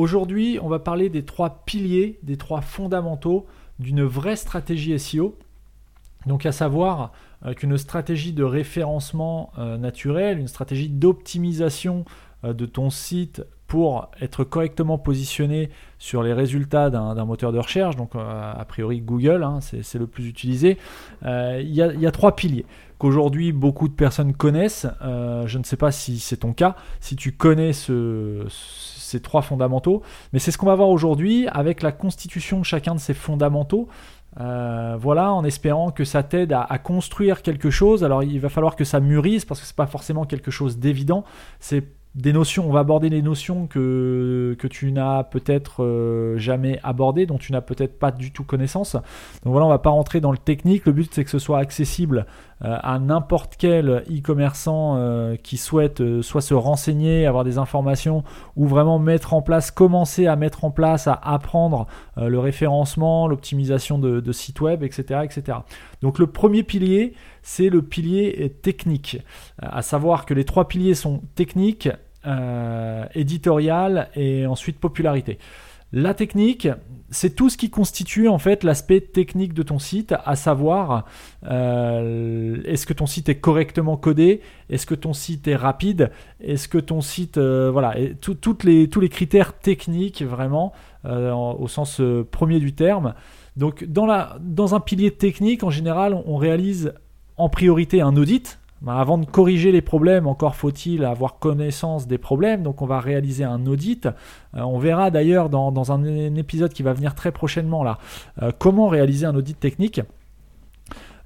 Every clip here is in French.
Aujourd'hui, on va parler des trois piliers, des trois fondamentaux d'une vraie stratégie SEO. Donc à savoir euh, qu'une stratégie de référencement euh, naturel, une stratégie d'optimisation euh, de ton site pour être correctement positionné sur les résultats d'un moteur de recherche, donc a priori Google, hein, c'est le plus utilisé, il y, a trois piliers qu'aujourd'hui beaucoup de personnes connaissent. je ne sais pas si c'est ton cas, si tu connais ce, ces trois fondamentaux. Mais c'est ce qu'on va voir aujourd'hui avec la constitution de chacun de ces fondamentaux. Euh, voilà, en espérant que ça t'aide à, construire quelque chose. Alors il va falloir que ça mûrisse parce que c'est pas forcément quelque chose d'évident. C'est des notions, on va aborder des notions que, tu n'as peut-être euh, jamais abordées, dont tu n'as peut-être pas du tout connaissance. Donc voilà, on va pas rentrer dans le technique. Le but c'est que ce soit accessible à n'importe quel e-commerçant euh, qui souhaite soit se renseigner, avoir des informations, ou vraiment mettre en place, commencer à mettre en place, à apprendre le référencement, l'optimisation de, sites web, etc., etc. Donc le premier pilier, c'est le pilier technique. Euh, à savoir que les trois piliers sont technique, euh, éditorial et ensuite popularité. La technique, c'est tout ce qui constitue en fait l'aspect technique de ton site, à savoir euh, est-ce que ton site est correctement codé, est-ce que ton site est rapide, est-ce que ton site, voilà, toutes les, tous les critères techniques vraiment au sens premier du terme. Donc dans, la, dans un pilier technique, en général, on réalise en priorité un audit. Ben, avant de corriger les problèmes, encore faut-il avoir connaissance des problèmes. Donc on va réaliser un audit. Euh, on verra d'ailleurs dans, un, épisode qui va venir très prochainement là, euh, comment réaliser un audit technique.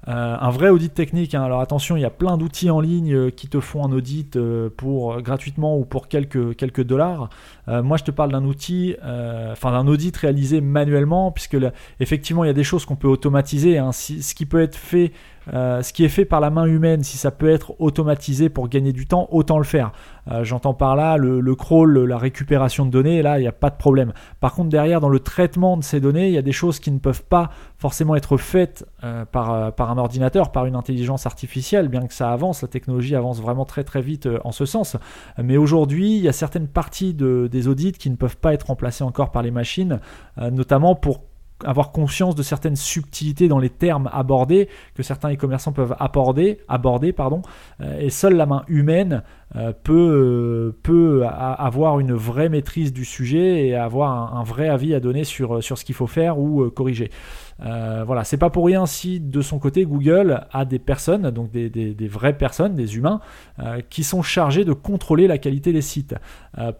Euh, un vrai audit technique. Hein. Alors attention, il y a plein d'outils en ligne qui te font un audit pour gratuitement ou pour quelques, quelques dollars. moi, je te parle d'un outil, enfin d'un audit réalisé manuellement, puisque effectivement, il y a des choses qu'on peut automatiser. Hein. ce qui peut être fait euh, ce qui est fait par la main humaine, si ça peut être automatisé pour gagner du temps, autant le faire. Euh, j'entends par là le, crawl, la récupération de données, là, il n'y a pas de problème. Par contre, derrière, dans le traitement de ces données, il y a des choses qui ne peuvent pas forcément être faites euh, par, un ordinateur, par une intelligence artificielle, bien que ça avance, la technologie avance vraiment très très vite en ce sens. Mais aujourd'hui, il y a certaines parties de, des audits qui ne peuvent pas être remplacées encore par les machines, notamment pour avoir conscience de certaines subtilités dans les termes abordés que certains e-commerçants peuvent aborder, euh, et seule la main humaine euh, peut, euh, avoir une vraie maîtrise du sujet et avoir un, vrai avis à donner sur ce qu'il faut faire ou corriger. Voilà, c'est pas pour rien si de son côté Google a des personnes, donc des, vraies personnes, des humains, qui sont chargés de contrôler la qualité des sites.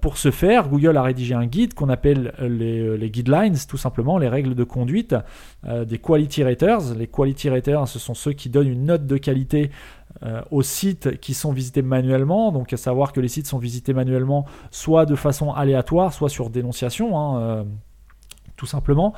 pour ce faire, Google a rédigé un guide qu'on appelle les, guidelines, tout simplement, les règles de conduite des quality raters. Les quality raters, ce sont ceux qui donnent une note de qualité euh, aux sites qui sont visités manuellement, donc à savoir que les sites sont visités manuellement soit de façon aléatoire, soit sur dénonciation, hein, euh, tout simplement.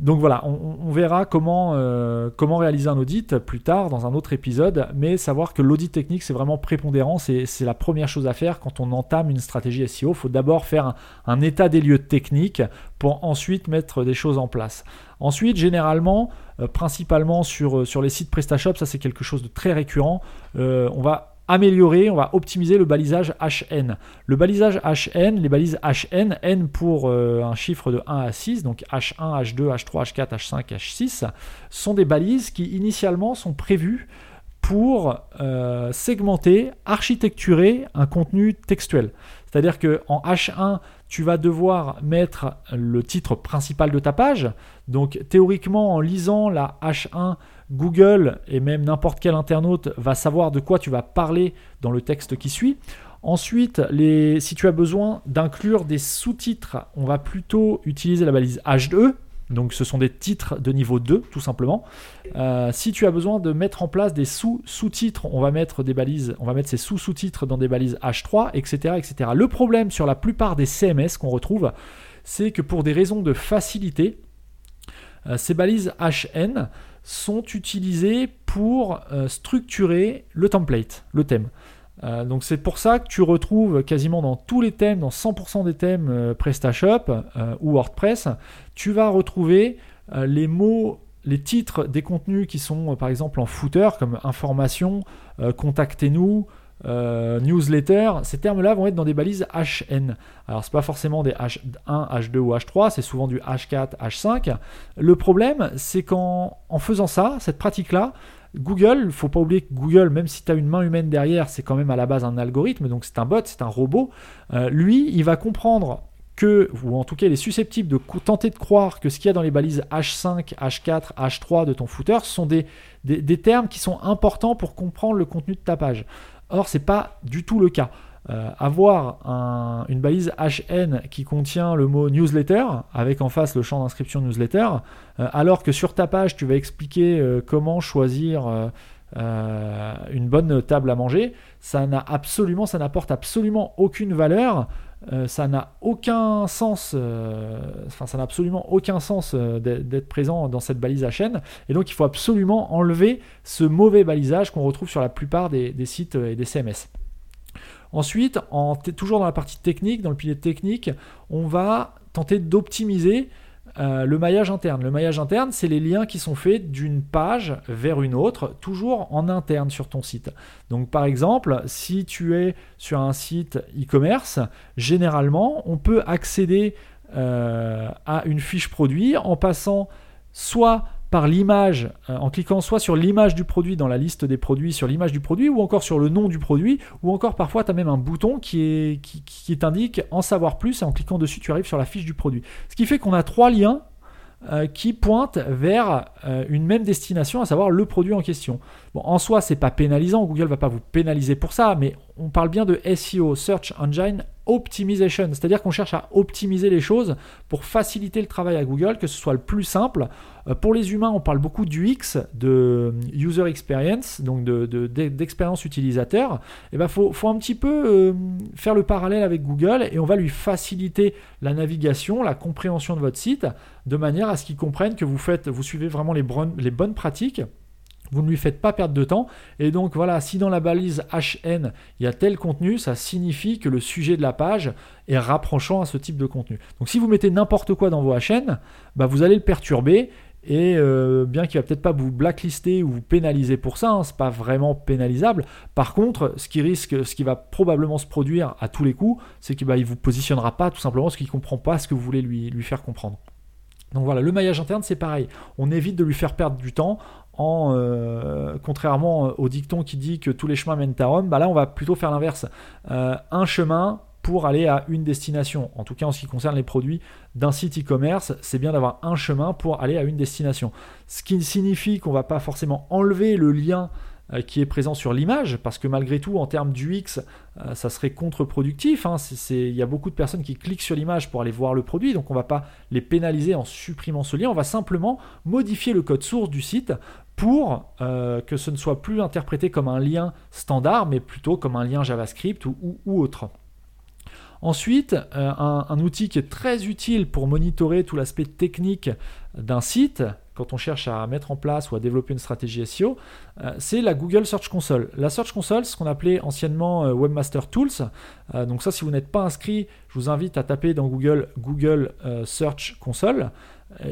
Donc voilà, on, verra comment, euh, comment réaliser un audit plus tard dans un autre épisode, mais savoir que l'audit technique c'est vraiment prépondérant, c'est la première chose à faire quand on entame une stratégie SEO. Il faut d'abord faire un, état des lieux techniques pour ensuite mettre des choses en place. Ensuite, généralement, euh, principalement sur, euh, sur les sites PrestaShop, ça c'est quelque chose de très récurrent, on va améliorer, on va optimiser le balisage HN. Le balisage HN, les balises HN, N pour euh, un chiffre de 1 à 6, donc H1, H2, H3, H4, H5, H6, sont des balises qui initialement sont prévues pour euh, segmenter, architecturer un contenu textuel. C'est-à-dire que en H1, tu vas devoir mettre le titre principal de ta page. Donc théoriquement, en lisant la H1, Google et même n'importe quel internaute va savoir de quoi tu vas parler dans le texte qui suit. Ensuite, si tu as besoin d'inclure des sous-titres, on va plutôt utiliser la balise H2, donc ce sont des titres de niveau 2 tout simplement. Euh, si tu as besoin de mettre en place des sous-sous-titres, on va mettre des balises, on va mettre ces sous-sous-titres dans des balises H3, etc., etc. Le problème sur la plupart des CMS qu'on retrouve, c'est que pour des raisons de facilité, ces balises HN sont utilisées pour structurer le template, le thème. Euh, donc c'est pour ça que tu retrouves quasiment dans tous les thèmes, dans 100% des thèmes euh, PrestaShop euh, ou WordPress, tu vas retrouver les mots, les titres des contenus qui sont par exemple en footer comme information, contactez-nous, newsletter, ces termes-là vont être dans des balises HN. Alors c'est pas forcément des H1, H2 ou H3, c'est souvent du H4, H5. Le problème, c'est qu'en faisant ça, cette pratique-là, Google, faut pas oublier que Google, même si tu as une main humaine derrière, c'est quand même à la base un algorithme, donc c'est un bot, c'est un robot. Euh, lui, il va comprendre que, ou en tout cas il est susceptible de tenter de croire que ce qu'il y a dans les balises H5, H4, H3 de ton footer sont des, des, termes qui sont importants pour comprendre le contenu de ta page. Or, c'est pas du tout le cas. Euh, avoir une balise HN qui contient le mot newsletter, avec en face le champ d'inscription newsletter, euh, alors que sur ta page tu vas expliquer euh, comment choisir une bonne table à manger, ça n'a absolument, ça n'apporte absolument aucune valeur. Ça n'a aucun sens, enfin ça n'a absolument aucun sens d'être présent dans cette balise HN, et donc il faut absolument enlever ce mauvais balisage qu'on retrouve sur la plupart des sites et des CMS. Ensuite, en toujours dans la partie technique, dans le pilier technique, on va tenter d'optimiser euh, le maillage interne. Le maillage interne, c'est les liens qui sont faits d'une page vers une autre, toujours en interne sur ton site. Donc par exemple, si tu es sur un site e-commerce, généralement, on peut accéder euh, à une fiche produit en passant soit par l'image, euh, en cliquant soit sur l'image du produit dans la liste des produits, sur l'image du produit, ou encore sur le nom du produit, ou encore parfois tu as même un bouton qui, qui t'indique en savoir plus, et en cliquant dessus tu arrives sur la fiche du produit. Ce qui fait qu'on a trois liens euh, qui pointent vers euh, une même destination, à savoir le produit en question. Bon, en soi, c'est pas pénalisant, Google va pas vous pénaliser pour ça, mais on parle bien de SEO, Search Engine Optimization, c'est-à-dire qu'on cherche à optimiser les choses pour faciliter le travail à Google, que ce soit le plus simple. Euh, pour les humains, on parle beaucoup du X, de User Experience, donc d'expérience de, utilisateur. Et eh ben faut, un petit peu euh, faire le parallèle avec Google et on va lui faciliter la navigation, la compréhension de votre site, de manière à ce qu'il comprenne que vous faites, vous suivez vraiment les bonnes pratiques vous ne lui faites pas perdre de temps. Et donc voilà, si dans la balise HN, il y a tel contenu, ça signifie que le sujet de la page est rapprochant à ce type de contenu. Donc si vous mettez n'importe quoi dans vos HN, bah vous allez le perturber. Et euh, bien qu'il va peut-être pas vous blacklister ou vous pénaliser pour ça, hein, c'est pas vraiment pénalisable. Par contre, ce qui risque, ce qui va probablement se produire à tous les coups, c'est qu'il bah, ne vous positionnera pas tout simplement parce qu'il comprend pas ce que vous voulez lui, lui faire comprendre. Donc voilà, le maillage interne, c'est pareil. On évite de lui faire perdre du temps euh, contrairement au dicton qui dit que tous les chemins mènent à Rome, bah là on va plutôt faire l'inverse. Euh, un chemin pour aller à une destination. En tout cas en ce qui concerne les produits d'un site e-commerce, c'est bien d'avoir un chemin pour aller à une destination. Ce qui signifie qu'on va pas forcément enlever le lien euh, qui est présent sur l'image, parce que malgré tout, en termes du X, euh, ça serait contre-productif. Hein. Il y a beaucoup de personnes qui cliquent sur l'image pour aller voir le produit, donc on ne va pas les pénaliser en supprimant ce lien, on va simplement modifier le code source du site pour euh, que ce ne soit plus interprété comme un lien standard, mais plutôt comme un lien JavaScript ou, autre. Ensuite, un, un, outil qui est très utile pour monitorer tout l'aspect technique d'un site, quand on cherche à mettre en place ou à développer une stratégie SEO, euh, c'est la Google Search Console. La Search Console, ce qu'on appelait anciennement euh, Webmaster Tools. Euh, donc ça, si vous n'êtes pas inscrit, je vous invite à taper dans Google Google Search Console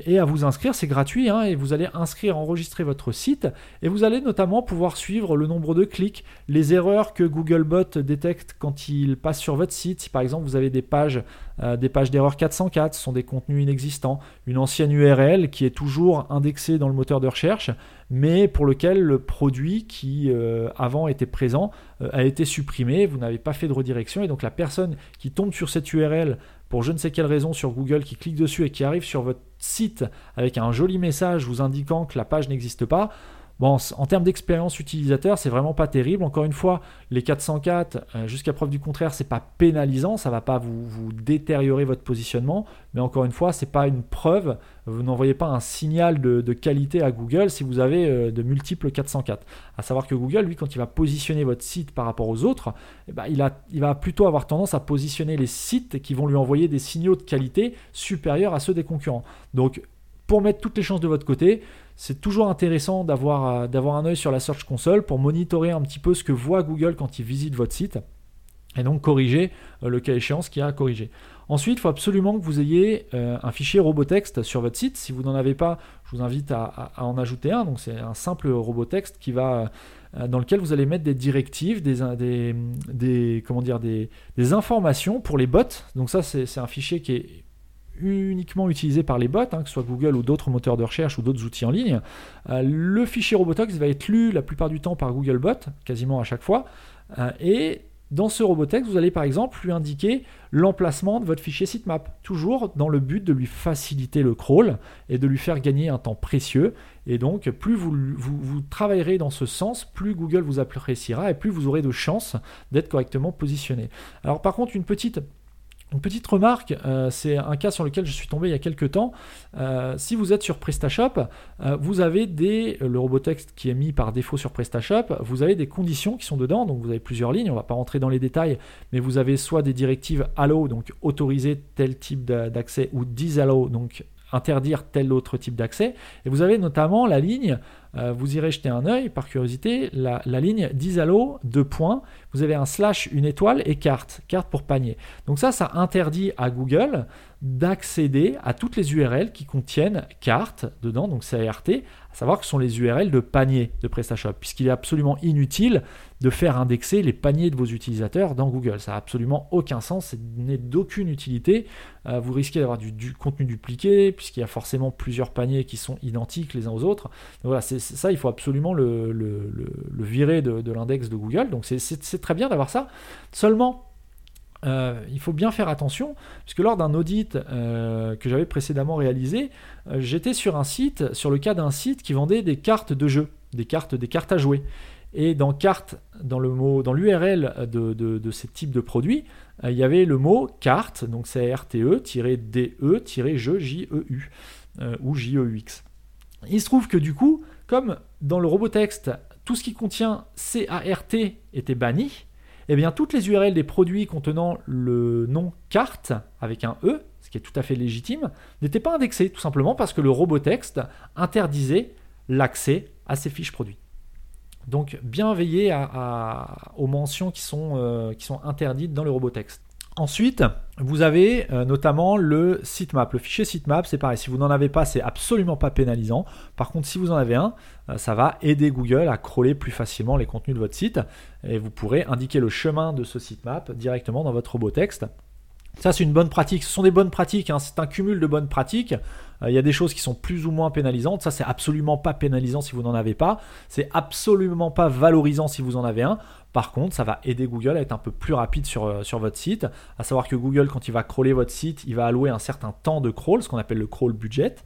et à vous inscrire, c'est gratuit, hein, et vous allez inscrire, enregistrer votre site, et vous allez notamment pouvoir suivre le nombre de clics, les erreurs que Googlebot détecte quand il passe sur votre site. Si par exemple vous avez des pages, euh, des pages d'erreur 404, ce sont des contenus inexistants, une ancienne URL qui est toujours indexée dans le moteur de recherche, mais pour lequel le produit qui euh, avant était présent euh, a été supprimé, vous n'avez pas fait de redirection, et donc la personne qui tombe sur cette URL pour je ne sais quelle raison sur Google, qui clique dessus et qui arrive sur votre site avec un joli message vous indiquant que la page n'existe pas, Bon, en termes d'expérience utilisateur, c'est vraiment pas terrible. Encore une fois, les 404, euh, jusqu'à preuve du contraire, c'est pas pénalisant, ça va pas vous, détériorer votre positionnement. Mais encore une fois, c'est pas une preuve. Vous n'envoyez pas un signal de, qualité à Google si vous avez euh, de multiples 404. À savoir que Google, lui, quand il va positionner votre site par rapport aux autres, eh ben, il, il va plutôt avoir tendance à positionner les sites qui vont lui envoyer des signaux de qualité supérieurs à ceux des concurrents. Donc, pour mettre toutes les chances de votre côté, c'est toujours intéressant d'avoir, euh, d'avoir un œil sur la Search Console pour monitorer un petit peu ce que voit Google quand il visite votre site et donc corriger euh, le cas échéant ce qu'il y a à corriger. Ensuite, il faut absolument que vous ayez euh, un fichier robotext sur votre site. Si vous n'en avez pas, je vous invite à, en ajouter un. C'est un simple robotext qui va dans lequel vous allez mettre des directives, des, comment dire, des informations pour les bots. Donc ça, c'est un fichier qui est uniquement utilisé par les bots, hein, que ce soit Google ou d'autres moteurs de recherche ou d'autres outils en ligne. Euh, le fichier Robotex va être lu la plupart du temps par Googlebot, quasiment à chaque fois. Euh, et dans ce Robotex, vous allez par exemple lui indiquer l'emplacement de votre fichier sitemap, toujours dans le but de lui faciliter le crawl et de lui faire gagner un temps précieux. Et donc, plus vous travaillerez dans ce sens, plus Google vous appréciera et plus vous aurez de chances d'être correctement positionné. Alors par contre, une petite une petite remarque, euh, c'est un cas sur lequel je suis tombé il y a quelques temps. Euh, si vous êtes sur PrestaShop, euh, vous avez des, le robotext qui est mis par défaut sur PrestaShop, vous avez des conditions qui sont dedans, donc vous avez plusieurs lignes, on ne va pas rentrer dans les détails, mais vous avez soit des directives allow, donc autoriser tel type d'accès, ou disallow, donc interdire tel autre type d'accès. Et vous avez notamment la ligne, euh, vous irez jeter un œil par curiosité, la, ligne disallo, deux points, vous avez un slash, une étoile et carte, carte pour panier. Donc ça, ça interdit à Google d'accéder à toutes les URL qui contiennent carte dedans, donc CART, à savoir que ce sont les URL de panier de PrestaShop, puisqu'il est absolument inutile de faire indexer les paniers de vos utilisateurs dans Google. Ça n'a absolument aucun sens, ce n'est d'aucune utilité. Euh, vous risquez d'avoir du, contenu dupliqué, puisqu'il y a forcément plusieurs paniers qui sont identiques les uns aux autres. Voilà, c'est, ça, il faut absolument le, virer de l'index de Google. Donc c'est très bien d'avoir ça. Seulement, euh, il faut bien faire attention, puisque lors d'un audit euh, que j'avais précédemment réalisé, euh, j'étais sur un site, sur le cas d'un site qui vendait des cartes de jeu, des cartes, des cartes à jouer. Et dans carte, dans le mot, dans l'URL de, de, de, ces types de produits, il y avait le mot carte, donc c'est RTE-DE-jeu J-E-U ou J-E-U-X. Il se trouve que du coup, comme dans le robotext, tout ce qui contient C-A-R-T était banni, eh bien toutes les URL des produits contenant le nom carte avec un E, ce qui est tout à fait légitime, n'étaient pas indexées, tout simplement parce que le robotext interdisait l'accès à ces fiches produits. Donc bien veiller aux mentions qui sont, euh, qui sont interdites dans le robotext. Ensuite, vous avez euh, notamment le sitemap. Le fichier sitemap, c'est pareil. Si vous n'en avez pas, c'est absolument pas pénalisant. Par contre, si vous en avez un, euh, ça va aider Google à crawler plus facilement les contenus de votre site. Et vous pourrez indiquer le chemin de ce sitemap directement dans votre robot texte. Ça, c'est une bonne pratique. Ce sont des bonnes pratiques. Hein. C'est un cumul de bonnes pratiques. Euh, il y a des choses qui sont plus ou moins pénalisantes. Ça, c'est absolument pas pénalisant si vous n'en avez pas. C'est absolument pas valorisant si vous en avez un. Par contre, ça va aider Google à être un peu plus rapide sur, euh, votre site. À savoir que Google, quand il va crawler votre site, il va allouer un certain temps de crawl, ce qu'on appelle le crawl budget.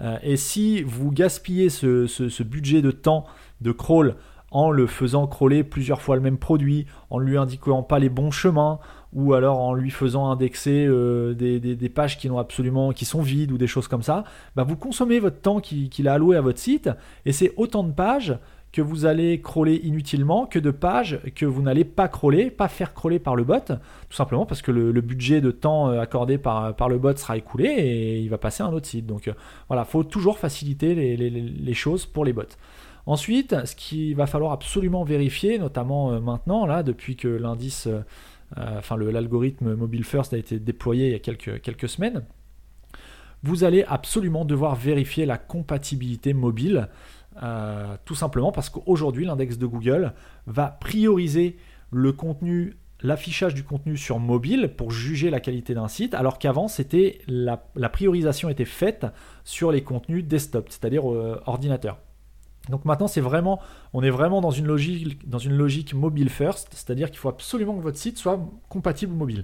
Euh, et si vous gaspillez ce, ce budget de temps de crawl en le faisant crawler plusieurs fois le même produit, en lui indiquant pas les bons chemins, ou alors en lui faisant indexer euh, des, pages qui, absolument, qui sont vides ou des choses comme ça, bah vous consommez votre temps qu'il a alloué à votre site, et c'est autant de pages que vous allez crawler inutilement que de pages que vous n'allez pas crawler, pas faire crawler par le bot, tout simplement parce que le, budget de temps euh, accordé par, par, le bot sera écoulé et il va passer à un autre site. Donc euh, voilà, il faut toujours faciliter les choses pour les bots. Ensuite, ce qu'il va falloir absolument vérifier, notamment euh, maintenant, là, depuis que l'indice, enfin l'algorithme Mobile First a été déployé il y a quelques, semaines, vous allez absolument devoir vérifier la compatibilité mobile, tout simplement parce qu'aujourd'hui, l'index de Google va prioriser l'affichage du contenu sur mobile pour juger la qualité d'un site, alors qu'avant c'était la, la, priorisation était faite sur les contenus desktop, c'est-à-dire ordinateur. Donc maintenant, c'est vraiment, on est vraiment dans une logique, dans une logique mobile first, c'est-à-dire qu'il faut absolument que votre site soit compatible mobile. De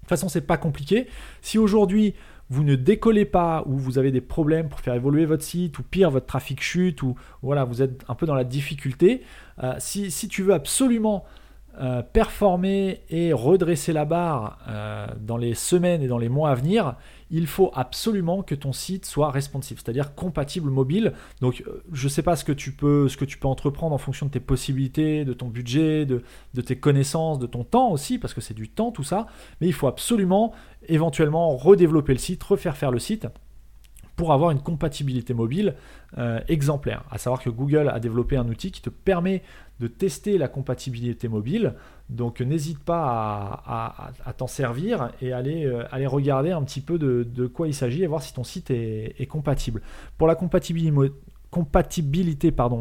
toute façon, c'est pas compliqué. Si aujourd'hui vous ne décollez pas, ou vous avez des problèmes pour faire évoluer votre site, ou pire, votre trafic chute, ou voilà, vous êtes un peu dans la difficulté, euh, si, si, tu veux absolument euh, performer et redresser la barre euh, dans les semaines et dans les mois à venir, il faut absolument que ton site soit responsive, c'est-à-dire compatible mobile. Donc euh, je ne sais pas ce que, tu peux, entreprendre en fonction de tes possibilités, de ton budget, de, de tes connaissances, de ton temps aussi, parce que c'est du temps tout ça, mais il faut absolument éventuellement redévelopper le site, refaire faire le site pour avoir une compatibilité mobile euh, exemplaire. À savoir que Google a développé un outil qui te permet de tester la compatibilité mobile. Donc n'hésite pas à, t'en servir et aller, euh, regarder un petit peu de, quoi il s'agit et voir si ton site est, compatible. Pour la compatibilité,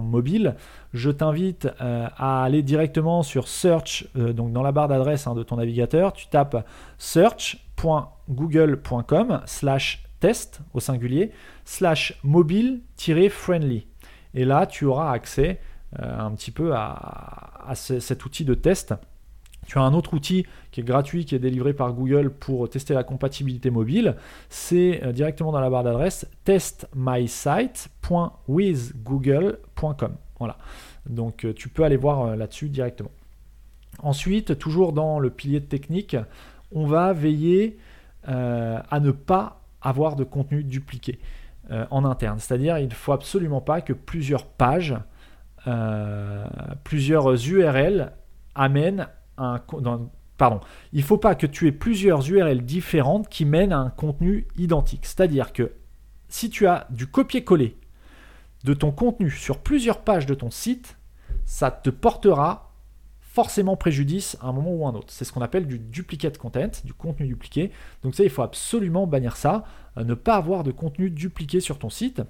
mobile, je t'invite euh, à aller directement sur search, donc dans la barre d'adresse hein, de ton navigateur, tu tapes search.google.com slash test au singulier, slash mobile-friendly. Et là, tu auras accès euh, un petit peu à, cet outil de test. Tu as un autre outil qui est gratuit, qui est délivré par Google pour tester la compatibilité mobile. C'est euh, directement dans la barre d'adresse testmysite.withgoogle.com. Voilà. Donc euh, tu peux aller voir là-dessus directement. Ensuite, toujours dans le pilier de technique, on va veiller à ne pas avoir de contenu dupliqué euh, en interne. C'est-à-dire, il ne faut absolument pas que plusieurs pages, euh, plusieurs URL amènent un... pardon, il faut pas que tu aies plusieurs URL différentes qui mènent à un contenu identique. C'est-à-dire que si tu as du copier-coller de ton contenu sur plusieurs pages de ton site, ça te portera forcément préjudice à un moment ou à un autre. C'est ce qu'on appelle du duplicate content, du contenu dupliqué. Donc ça, il faut absolument bannir ça, euh, ne pas avoir de contenu dupliqué sur ton site.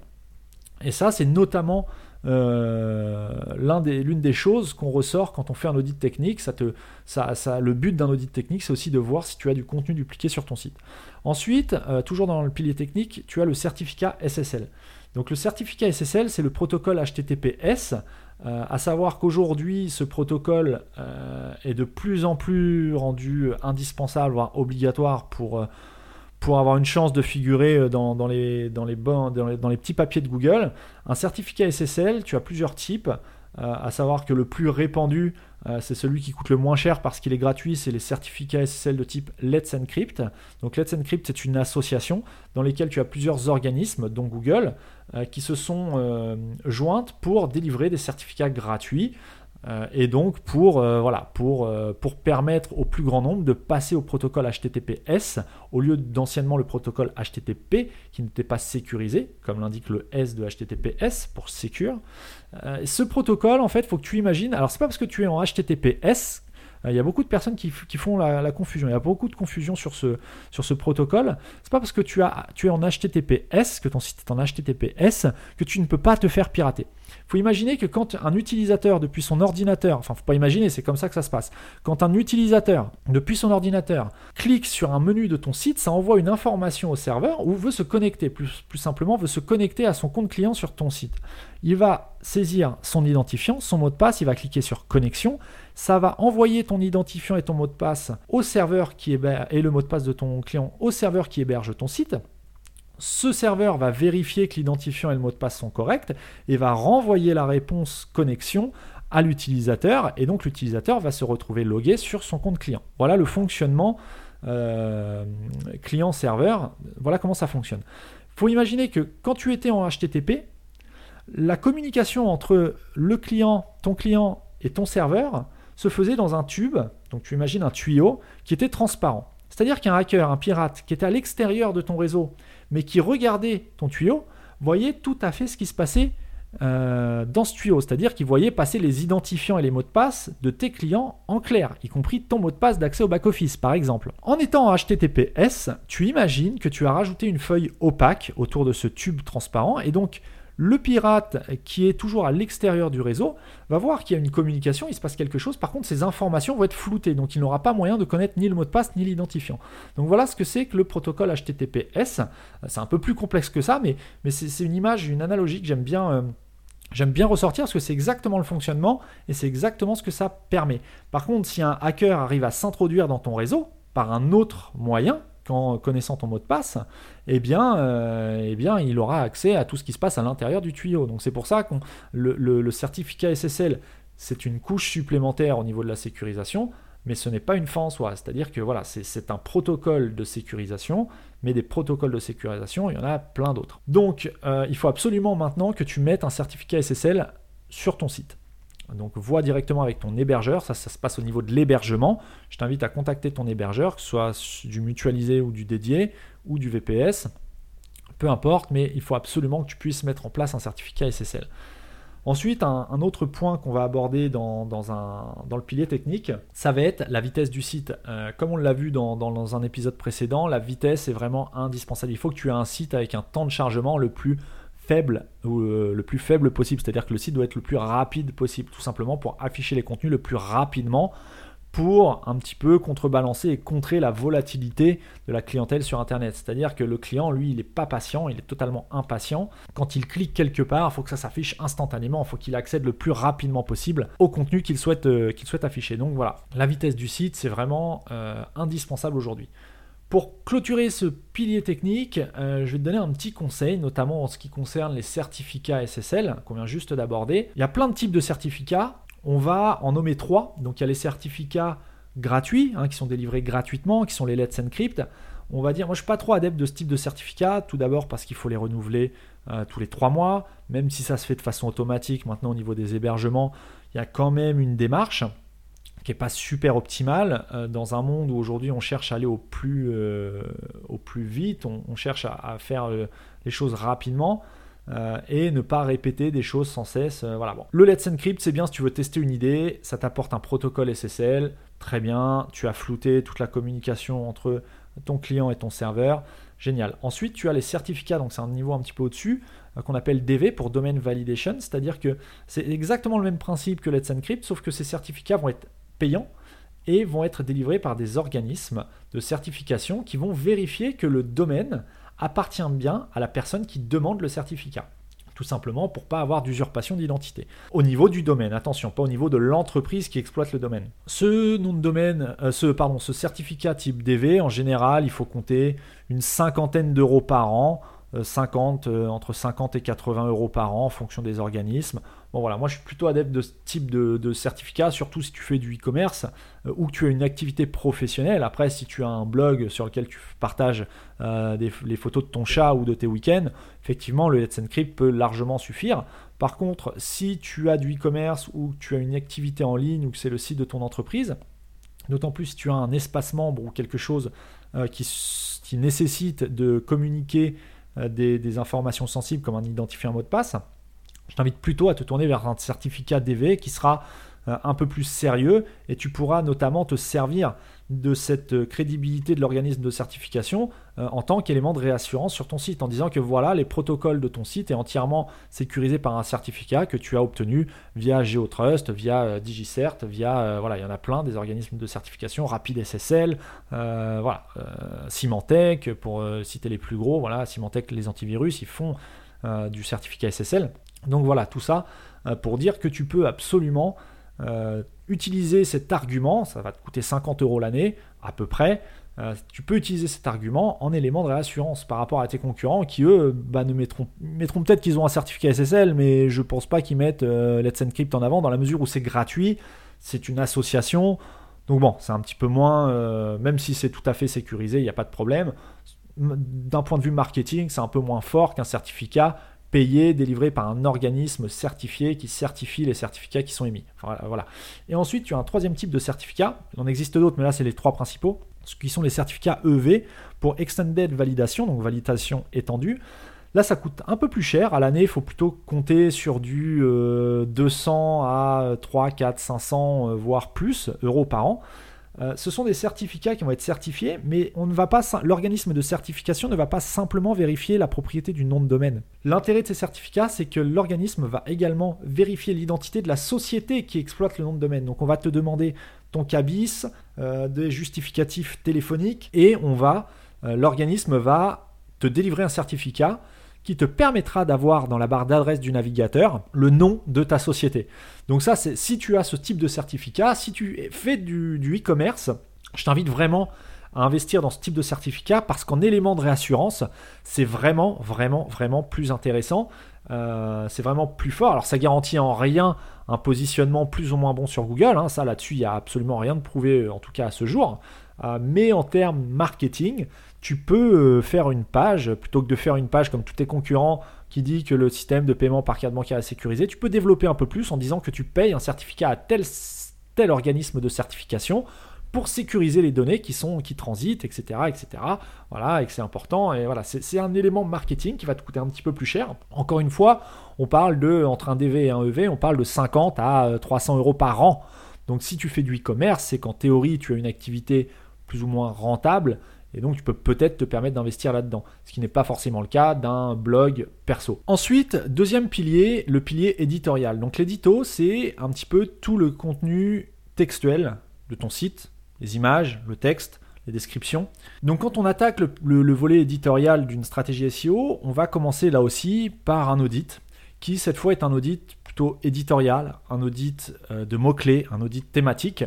Et ça, c'est notamment euh, l'une des, choses qu'on ressort quand on fait un audit technique. Le but d'un audit technique, c'est aussi de voir si tu as du contenu dupliqué sur ton site. Ensuite, euh, toujours dans le pilier technique, tu as le certificat SSL. Donc le certificat SSL, c'est le protocole HTTPS euh, à savoir qu'aujourd'hui, ce protocole est de plus en plus rendu indispensable, voire obligatoire pour, pour avoir une chance de figurer dans, dans les, dans, les, dans, les, petits papiers de Google. Un certificat SSL, tu as plusieurs types. Euh, à savoir que le plus répandu, euh, c'est celui qui coûte le moins cher parce qu'il est gratuit, c'est les certificats SSL de type Let's Encrypt. Donc Let's Encrypt, c'est une association dans laquelle tu as plusieurs organismes, dont Google, euh, qui se sont jointes pour délivrer des certificats gratuits euh, et donc pour, euh, voilà, pour, euh, pour permettre au plus grand nombre de passer au protocole HTTPS au lieu d'anciennement le protocole HTTP qui n'était pas sécurisé, comme l'indique le S de HTTPS pour secure. ce protocole, en fait, faut que tu imagines, alors c'est pas parce que tu es en HTTPS il y a beaucoup de personnes qui, font la, confusion. Il y a beaucoup de confusion sur ce, sur ce protocole. C'est pas parce que tu, as, tu es en HTTPS, que ton site est en HTTPS, que tu ne peux pas te faire pirater faut imaginer que quand un utilisateur, depuis son ordinateur, enfin, faut pas imaginer, c'est comme ça que ça se passe. Quand un utilisateur, depuis son ordinateur, clique sur un menu de ton site, ça envoie une information au serveur ou veut se connecter, plus, plus simplement, veut se connecter à son compte client sur ton site. Il va saisir son identifiant, son mot de passe, il va cliquer sur connexion. Ça va envoyer ton identifiant et ton mot de passe au serveur qui héberge, et le mot de passe de ton client au serveur qui héberge ton site. Ce serveur va vérifier que l'identifiant et le mot de passe sont corrects et va renvoyer la réponse connexion à l'utilisateur et donc l'utilisateur va se retrouver logué sur son compte client. Voilà le fonctionnement euh, client-serveur. Voilà comment ça fonctionne. Il faut imaginer que quand tu étais en HTTP, la communication entre le client, ton client et ton serveur se faisait dans un tube, donc tu imagines un tuyau qui était transparent. C'est-à-dire qu'un hacker, un pirate qui était à l'extérieur de ton réseau mais qui regardait ton tuyau, voyait tout à fait ce qui se passait euh, dans ce tuyau, c'est-à-dire qu'il voyait passer les identifiants et les mots de passe de tes clients en clair, y compris ton mot de passe d'accès au back-office par exemple. En étant en HTTPS, tu imagines que tu as rajouté une feuille opaque autour de ce tube transparent et donc le pirate qui est toujours à l'extérieur du réseau va voir qu'il y a une communication, il se passe quelque chose. Par contre, ces informations vont être floutées, donc il n'aura pas moyen de connaître ni le mot de passe ni l'identifiant. Donc voilà ce que c'est que le protocole HTTPS. C'est un peu plus complexe que ça, mais, c'est une image, une analogie que j'aime bien. Euh, j'aime bien ressortir parce que c'est exactement le fonctionnement et c'est exactement ce que ça permet. Par contre, si un hacker arrive à s'introduire dans ton réseau par un autre moyen, connaissant ton mot de passe, eh bien, euh, eh bien, il aura accès à tout ce qui se passe à l'intérieur du tuyau. Donc c'est pour ça que le, le, certificat SSL, c'est une couche supplémentaire au niveau de la sécurisation, mais ce n'est pas une fin en soi. C'est-à-dire que voilà, c'est un protocole de sécurisation, mais des protocoles de sécurisation, il y en a plein d'autres. Donc, euh, il faut absolument maintenant que tu mettes un certificat SSL sur ton site. Donc vois directement avec ton hébergeur, ça, se passe au niveau de l'hébergement. Je t'invite à contacter ton hébergeur, que ce soit du mutualisé ou du dédié ou du VPS, peu importe, mais il faut absolument que tu puisses mettre en place un certificat SSL. Ensuite, un, autre point qu'on va aborder dans, le pilier technique, ça va être la vitesse du site. Euh, comme on l'a vu dans, un épisode précédent, la vitesse est vraiment indispensable. Il faut que tu aies un site avec un temps de chargement le plus faible ou euh, le plus faible possible. C'est-à-dire que le site doit être le plus rapide possible, tout simplement pour afficher les contenus le plus rapidement pour un petit peu contrebalancer et contrer la volatilité de la clientèle sur Internet. C'est-à-dire que le client, lui, il n'est pas patient, il est totalement impatient. Quand il clique quelque part, il faut que ça s'affiche instantanément, il faut qu'il accède le plus rapidement possible au contenu qu'il souhaite, euh, qu'il souhaite afficher. Donc voilà, la vitesse du site, c'est vraiment euh, indispensable aujourd'hui. Pour clôturer ce pilier technique, euh, je vais te donner un petit conseil, notamment en ce qui concerne les certificats SSL qu'on vient juste d'aborder. Il y a plein de types de certificats. On va en nommer trois. Donc il y a les certificats gratuits, hein, qui sont délivrés gratuitement, qui sont les Let's Encrypt. On va dire, moi je suis pas trop adepte de ce type de certificat, tout d'abord parce qu'il faut les renouveler euh, tous les trois mois, même si ça se fait de façon automatique maintenant au niveau des hébergements, il y a quand même une démarche qui pas super optimale euh, dans un monde où aujourd'hui on cherche à aller au plus, euh, au plus vite, on, cherche à, faire euh, les choses rapidement. et ne pas répéter des choses sans cesse. voilà, bon. Le Let's Encrypt, c'est bien si tu veux tester une idée, ça t'apporte un protocole SSL, très bien, tu as flouté toute la communication entre ton client et ton serveur, génial. Ensuite, tu as les certificats, donc c'est un niveau un petit peu au-dessus, qu'on appelle DV pour Domain Validation, c'est-à-dire que c'est exactement le même principe que Let's Encrypt, sauf que ces certificats vont être payants et vont être délivrés par des organismes de certification qui vont vérifier que le domaine appartient bien à la personne qui demande le certificat. Tout simplement pour pas avoir d'usurpation d'identité. Au niveau du domaine, attention, pas au niveau de l'entreprise qui exploite le domaine. Ce nom de domaine, euh, ce, pardon, ce certificat type DV, en général, il faut compter une cinquantaine d'euros par an 50, euh, euh, entre 50 et 80 euros par an en fonction des organismes. Bon voilà, moi je suis plutôt adepte de ce type de, certificat, surtout si tu fais du e-commerce euh, ou que tu as une activité professionnelle. Après, si tu as un blog sur lequel tu partages les photos de ton chat ou de tes week-ends, effectivement le Let's Encrypt peut largement suffire. Par contre, si tu as du e-commerce ou que tu as une activité en ligne ou que c'est le site de ton entreprise, d'autant plus si tu as un espace membre ou quelque chose qui, qui nécessite de communiquer euh, des, informations sensibles comme un identifiant mot de passe, je t'invite plutôt à te tourner vers un certificat DV qui sera euh, un peu plus sérieux et tu pourras notamment te servir de cette crédibilité de l'organisme de certification euh, en tant qu'élément de réassurance sur ton site en disant que voilà les protocoles de ton site est entièrement sécurisé par un certificat que tu as obtenu via GeoTrust, via DigiCert, via voilà il y en a plein des organismes de certification Rapid SSL, voilà Symantec pour citer les plus gros voilà Symantec les antivirus ils font du certificat SSL donc voilà tout ça pour dire que tu peux absolument euh, utiliser cet argument, ça va te coûter 50 euros l'année à peu près, euh, tu peux utiliser cet argument en élément de réassurance par rapport à tes concurrents qui eux bah, ne mettront, mettront peut-être qu'ils ont un certificat SSL, mais je pense pas qu'ils mettent euh, Let's Encrypt en avant dans la mesure où c'est gratuit, c'est une association. Donc bon, c'est un petit peu moins, même si c'est tout à fait sécurisé, il n'y a pas de problème. D'un point de vue marketing, c'est un peu moins fort qu'un certificat payé, délivré par un organisme certifié qui certifie les certificats qui sont émis. voilà. Et ensuite, tu as un troisième type de certificat. Il en existe d'autres, mais là, c'est les trois principaux, ce qui sont les certificats EV pour Extended Validation, donc validation étendue. Là, ça coûte un peu plus cher. À l'année, il faut plutôt compter sur du 200 euh, à 3, 4, 500, voire plus euros par an. Euh, ce sont des certificats qui vont être certifiés, mais on ne va pas, l'organisme de certification ne va pas simplement vérifier la propriété du nom de domaine. L'intérêt de ces certificats, c'est que l'organisme va également vérifier l'identité de la société qui exploite le nom de domaine. Donc on va te demander ton cabis, euh, des justificatifs téléphoniques, et euh, l'organisme va te délivrer un certificat qui te permettra d'avoir dans la barre d'adresse du navigateur le nom de ta société. Donc ça, c'est si tu as ce type de certificat, si tu fais du, e-commerce, je t'invite vraiment à investir dans ce type de certificat parce qu'en élément de réassurance, c'est vraiment, vraiment, vraiment plus intéressant. Euh, c'est vraiment plus fort. Alors ça garantit en rien un positionnement plus ou moins bon sur Google. Hein. Ça là-dessus, il n'y a absolument rien de prouvé, en tout cas à ce jour. Euh, mais en termes marketing, tu peux euh, faire une page, plutôt que de faire une page comme tous tes concurrents qui dit que le système de paiement par carte bancaire est sécurisé, tu peux développer un peu plus en disant que tu payes un certificat à tel, organisme de certification pour sécuriser les données qui sont qui transitent, etc., etc. Voilà, et que c'est important. Et voilà, c'est un élément marketing qui va te coûter un petit peu plus cher. Encore une fois, on parle de entre un DV et un EV, on parle de 50 à 300 euros par an. Donc si tu fais du e-commerce, c'est qu'en théorie tu as une activité plus ou moins rentable et donc tu peux peut-être te permettre d'investir là-dedans, ce qui n'est pas forcément le cas d'un blog perso. Ensuite, deuxième pilier, le pilier éditorial. Donc l'édito, c'est un petit peu tout le contenu textuel de ton site, les images, le texte, les descriptions. Donc quand on attaque le, volet éditorial d'une stratégie SEO, on va commencer là aussi par un audit, qui cette fois est un audit plutôt éditorial, un audit euh, de mots-clés, un audit thématique,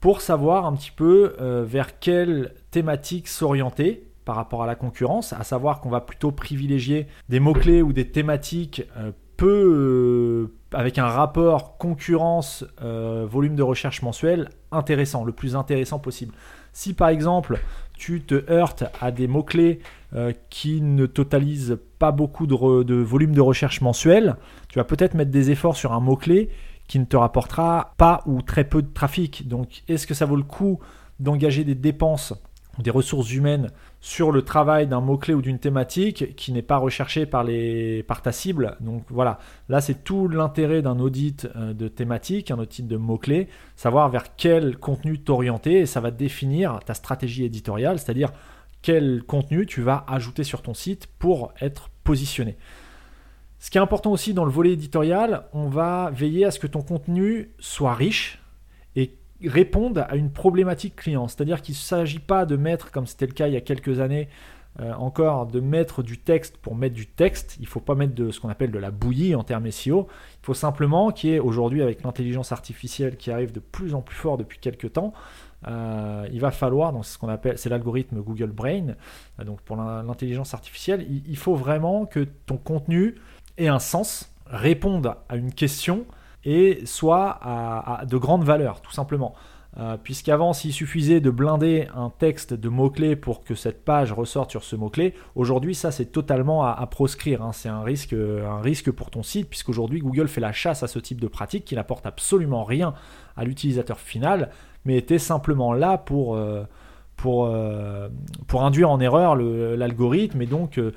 pour savoir un petit peu euh, vers quelle thématique s'orienter par rapport à la concurrence, à savoir qu'on va plutôt privilégier des mots-clés ou des thématiques euh, peu avec un rapport concurrence volume de recherche mensuel intéressant, le plus intéressant possible. Si par exemple tu te heurtes à des mots-clés euh, qui ne totalisent pas beaucoup de, volume de recherche mensuel, tu vas peut-être mettre des efforts sur un mot-clé qui ne te rapportera pas ou très peu de trafic. Donc est-ce que ça vaut le coup d'engager des dépenses des ressources humaines sur le travail d'un mot-clé ou d'une thématique qui n'est pas recherché par, les, par ta cible? Donc voilà, là c'est tout l'intérêt d'un audit euh, de thématique, un audit de mots-clés, savoir vers quel contenu t'orienter et ça va définir ta stratégie éditoriale, c'est-à-dire quel contenu tu vas ajouter sur ton site pour être positionné. Ce qui est important aussi dans le volet éditorial, on va veiller à ce que ton contenu soit riche et répondent à une problématique client. C'est-à-dire qu'il ne s'agit pas de mettre, comme c'était le cas il y a quelques années, euh, encore de mettre du texte pour mettre du texte. Il ne faut pas mettre de ce qu'on appelle de la bouillie en termes SEO. Il faut simplement qu'il y ait aujourd'hui avec l'intelligence artificielle qui arrive de plus en plus fort depuis quelques temps, euh, il va falloir, donc c'est ce qu'on appelle, c'est l'algorithme Google Brain, euh, donc pour l'intelligence artificielle, il, faut vraiment que ton contenu ait un sens, réponde à une question et soit à, de grande valeur, tout simplement. Euh, puisqu'avant, s'il suffisait de blinder un texte de mots-clés pour que cette page ressorte sur ce mot-clé, aujourd'hui, ça, c'est totalement à, proscrire. Hein. C'est un risque, un risque pour ton site, puisqu'aujourd'hui, Google fait la chasse à ce type de pratique qui n'apporte absolument rien à l'utilisateur final, mais était simplement là pour... Euh, pour, euh, pour induire en erreur l'algorithme et donc euh,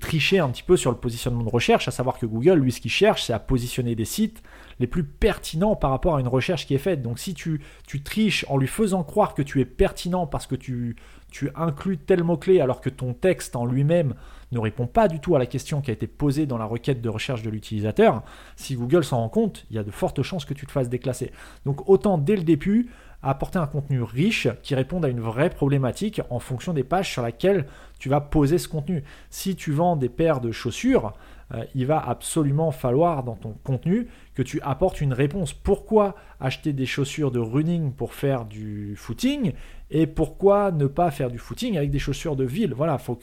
tricher un petit peu sur le positionnement de recherche, à savoir que Google, lui, ce qu'il cherche, c'est à positionner des sites les plus pertinents par rapport à une recherche qui est faite. Donc si tu, tu triches en lui faisant croire que tu es pertinent parce que tu, tu inclus tel mot-clé alors que ton texte en lui-même ne répond pas du tout à la question qui a été posée dans la requête de recherche de l'utilisateur, si Google s'en rend compte, il y a de fortes chances que tu te fasses déclasser. Donc autant dès le début apporter un contenu riche qui réponde à une vraie problématique en fonction des pages sur lesquelles tu vas poser ce contenu. Si tu vends des paires de chaussures, euh, il va absolument falloir dans ton contenu que tu apportes une réponse. Pourquoi acheter des chaussures de running pour faire du footing et pourquoi ne pas faire du footing avec des chaussures de ville? Voilà, il faut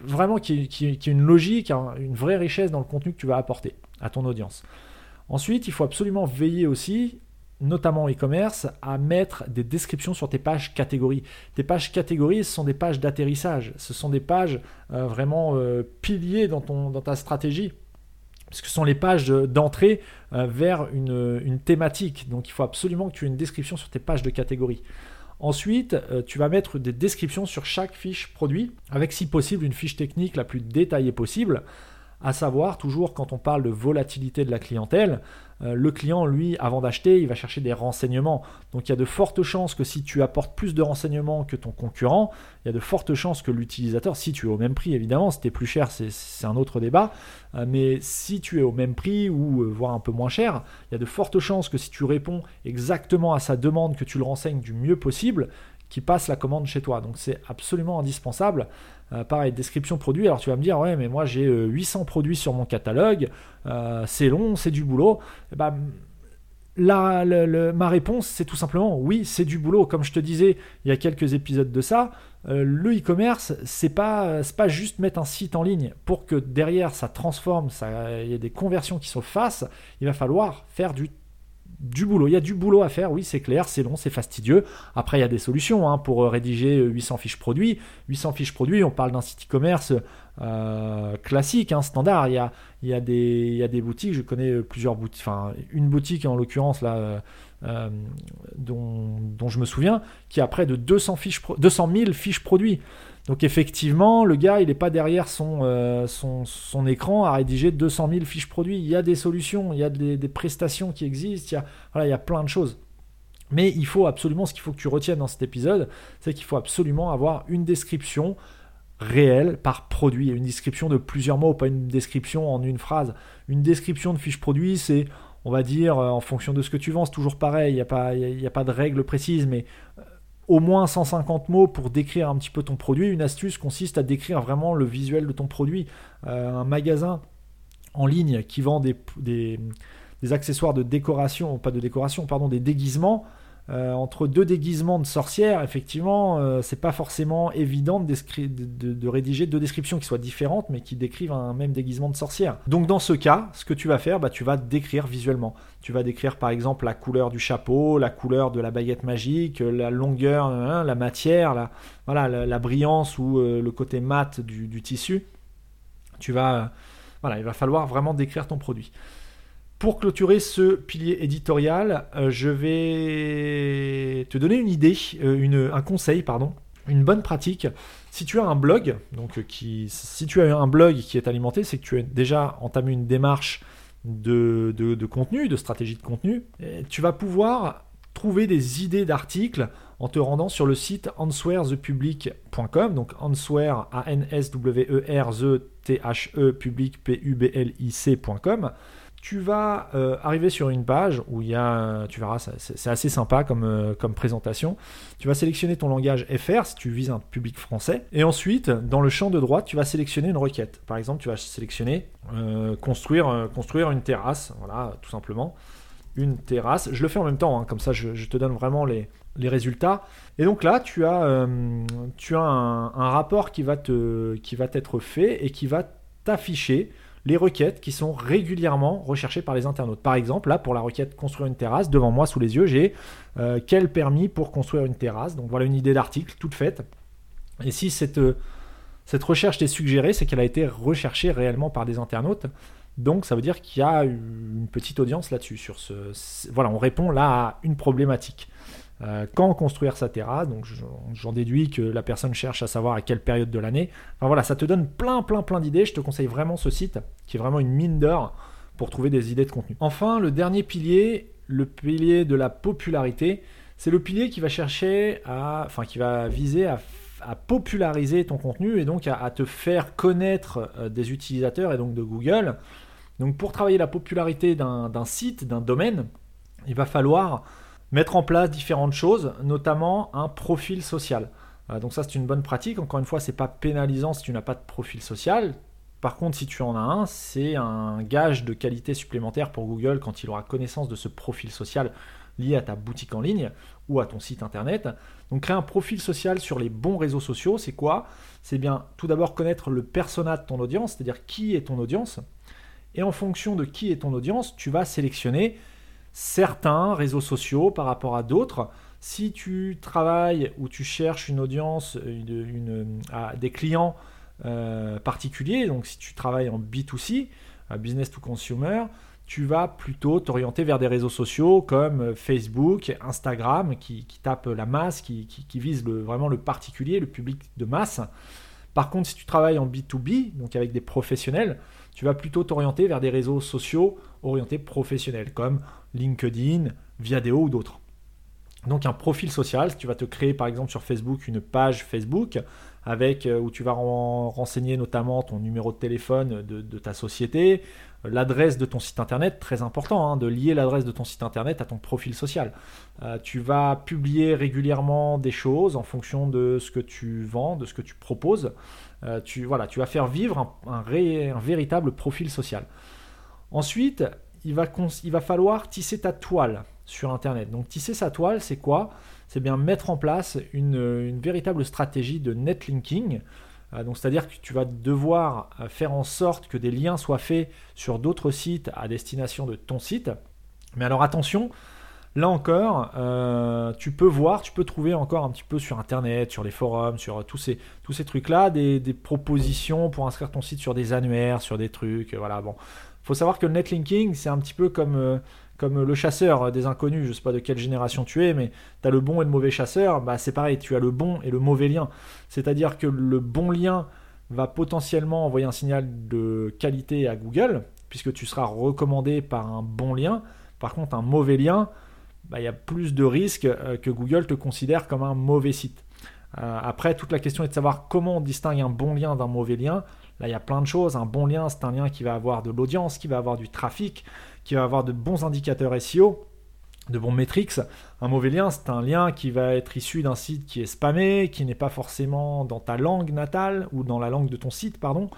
vraiment qu'il y, ait une logique, une vraie richesse dans le contenu que tu vas apporter à ton audience. Ensuite, il faut absolument veiller aussi notamment e-commerce, à mettre des descriptions sur tes pages catégories. Tes pages catégories, ce sont des pages d'atterrissage. Ce sont des pages euh, vraiment euh, piliers dans, ta stratégie. Parce que ce sont les pages d'entrée euh, vers une, une, thématique. Donc il faut absolument que tu aies une description sur tes pages de catégories. Ensuite, tu vas mettre des descriptions sur chaque fiche produit, avec si possible une fiche technique la plus détaillée possible à savoir toujours quand on parle de volatilité de la clientèle, euh, le client, lui, avant d'acheter, il va chercher des renseignements. Donc il y a de fortes chances que si tu apportes plus de renseignements que ton concurrent, il y a de fortes chances que l'utilisateur, si tu es au même prix évidemment, si tu es plus cher, c'est un autre débat, euh, mais si tu es au même prix ou euh, voire un peu moins cher, il y a de fortes chances que si tu réponds exactement à sa demande, que tu le renseignes du mieux possible, qu'il passe la commande chez toi. Donc c'est absolument indispensable. Euh, pareil, description produit. Alors tu vas me dire, ouais, mais moi j'ai 800 euh, produits sur mon catalogue, euh, c'est long, c'est du boulot. Eh ben, ma réponse, c'est tout simplement oui, c'est du boulot. Comme je te disais il y a quelques épisodes de ça, le e-commerce, c'est pas, pas juste mettre un site en ligne. Pour que derrière ça transforme, il y ait des conversions qui se fassent, il va falloir faire du du boulot. Il y a du boulot à faire, oui, c'est clair, c'est long, c'est fastidieux. Après, il y a des solutions hein, pour rédiger 800 fiches produits. 800 fiches produits, on parle d'un site e-commerce euh, classique, hein, standard. Il y, a, des, boutiques, je connais plusieurs boutiques, enfin, une boutique en l'occurrence, là, euh, dont, dont, je me souviens, qui a près de 200, fiches, 200 000 fiches produits. Donc effectivement, le gars, il n'est pas derrière euh, son, écran à rédiger 200 000 fiches produits. Il y a des solutions, il y a des, prestations qui existent, il y, a, voilà, il y a plein de choses. Mais il faut absolument, ce qu'il faut que tu retiennes dans cet épisode, c'est qu'il faut absolument avoir une description réelle par produit, une description de plusieurs mots, pas une description en une phrase. Une description de fiche produit, c'est, on va dire, euh, en fonction de ce que tu vends, c'est toujours pareil, il n'y a, pas, a pas de règle précise, mais euh, au moins 150 mots pour décrire un petit peu ton produit. Une astuce consiste à décrire vraiment le visuel de ton produit. Euh, un magasin en ligne qui vend des, des, accessoires de décoration, pas de décoration, pardon, des déguisements, euh, entre deux déguisements de sorcières, effectivement, euh, c'est pas forcément évident de, rédiger deux descriptions qui soient différentes, mais qui décrivent un même déguisement de sorcière. Donc dans ce cas, ce que tu vas faire, bah, tu vas décrire visuellement. Tu vas décrire par exemple la couleur du chapeau, la couleur de la baguette magique, la longueur, hein, la matière, la, voilà, la, brillance ou euh, le côté mat du, du, tissu. Tu vas, voilà, il va falloir vraiment décrire ton produit. Pour clôturer ce pilier éditorial, euh, je vais te donner une idée, euh, un conseil, pardon, une bonne pratique. Si tu as un blog, donc euh, qui, si tu as un blog qui est alimenté, c'est que tu as déjà entamé une démarche de, contenu, de stratégie de contenu. tu vas pouvoir trouver des idées d'articles en te rendant sur le site answerthepublic.com, donc answer a n s w e r t h e public p u b l i c.com tu vas euh, arriver sur une page où il y a, tu verras, c'est assez sympa comme, euh, comme présentation. Tu vas sélectionner ton langage FR si tu vises un public français. Et ensuite, dans le champ de droite, tu vas sélectionner une requête. Par exemple, tu vas sélectionner euh, construire, une terrasse, voilà, tout simplement. Une terrasse. Je le fais en même temps, hein, comme ça je, te donne vraiment les, résultats. Et donc là, tu as, un, un, rapport qui va, te, qui va être fait et qui va t'afficher les requêtes qui sont régulièrement recherchées par les internautes. Par exemple, là, pour la requête construire une terrasse, devant moi, sous les yeux, j'ai euh, quel permis pour construire une terrasse? Donc voilà une idée d'article toute faite. Et si cette, euh, cette recherche t'est suggérée, c'est qu'elle a été recherchée réellement par des internautes. Donc ça veut dire qu'il y a une petite audience là-dessus. Sur ce, voilà, on répond là à une problématique. Euh, quand construire sa terrasse. Donc j'en déduis que la personne cherche à savoir à quelle période de l'année. Enfin voilà, ça te donne plein plein plein d'idées. Je te conseille vraiment ce site qui est vraiment une mine d'or pour trouver des idées de contenu. Enfin, le dernier pilier, le pilier de la popularité, c'est le pilier qui va chercher à, enfin qui va viser à, populariser ton contenu et donc à, te faire connaître euh, des utilisateurs et donc de Google. Donc pour travailler la popularité d'un site, d'un domaine, il va falloir Mettre en place différentes choses, notamment un profil social. Euh, donc ça c'est une bonne pratique. Encore une fois, c'est pas pénalisant si tu n'as pas de profil social. Par contre, si tu en as un, c'est un gage de qualité supplémentaire pour Google quand il aura connaissance de ce profil social lié à ta boutique en ligne ou à ton site internet. Donc créer un profil social sur les bons réseaux sociaux, c'est quoi? C'est bien tout d'abord connaître le persona de ton audience, c'est-à-dire qui est ton audience. Et en fonction de qui est ton audience, tu vas sélectionner certains réseaux sociaux par rapport à d'autres. Si tu travailles ou tu cherches une audience, des clients euh, particuliers, donc si tu travailles en B2C, business to consumer, tu vas plutôt t'orienter vers des réseaux sociaux comme Facebook, Instagram, qui, qui tapent la masse, qui, qui, visent vraiment le particulier, le public de masse. Par contre, si tu travailles en B2B, donc avec des professionnels, tu vas plutôt t'orienter vers des réseaux sociaux orientés professionnels, comme LinkedIn, Viadeo ou d'autres. Donc un profil social, tu vas te créer par exemple sur Facebook une page Facebook avec euh, où tu vas renseigner notamment ton numéro de téléphone de, ta société, l'adresse de ton site internet, très important hein, de lier l'adresse de ton site internet à ton profil social. Euh, tu vas publier régulièrement des choses en fonction de ce que tu vends, de ce que tu proposes. Euh, tu, voilà, tu vas faire vivre un, véritable profil social. Ensuite, il va, falloir tisser ta toile sur Internet. Donc tisser sa toile, c'est quoi? C'est bien mettre en place une, véritable stratégie de netlinking. Euh, donc c'est-à-dire que tu vas devoir euh, faire en sorte que des liens soient faits sur d'autres sites à destination de ton site. Mais alors attention, là encore, euh, tu peux voir, tu peux trouver encore un petit peu sur Internet, sur les forums, sur tous ces, tous ces trucs-là, des, propositions pour inscrire ton site sur des annuaires, sur des trucs. Voilà, bon. Faut savoir que le netlinking, c'est un petit peu comme comme le chasseur des inconnus, je sais pas de quelle génération tu es, mais tu as le bon et le mauvais chasseur, bah c'est pareil, tu as le bon et le mauvais lien. C'est-à-dire que le bon lien va potentiellement envoyer un signal de qualité à Google, puisque tu seras recommandé par un bon lien. Par contre, un mauvais lien, bah, il y a plus de risques euh, que Google te considère comme un mauvais site. Euh, après, toute la question est de savoir comment on distingue un bon lien d'un mauvais lien. Là, il y a plein de choses. Un bon lien, c'est un lien qui va avoir de l'audience, qui va avoir du trafic, qui va avoir de bons indicateurs SEO, de bons metrics. Un mauvais lien, c'est un lien qui va être issu d'un site qui est spammé, qui n'est pas forcément dans ta langue natale ou dans la langue de ton site, pardon.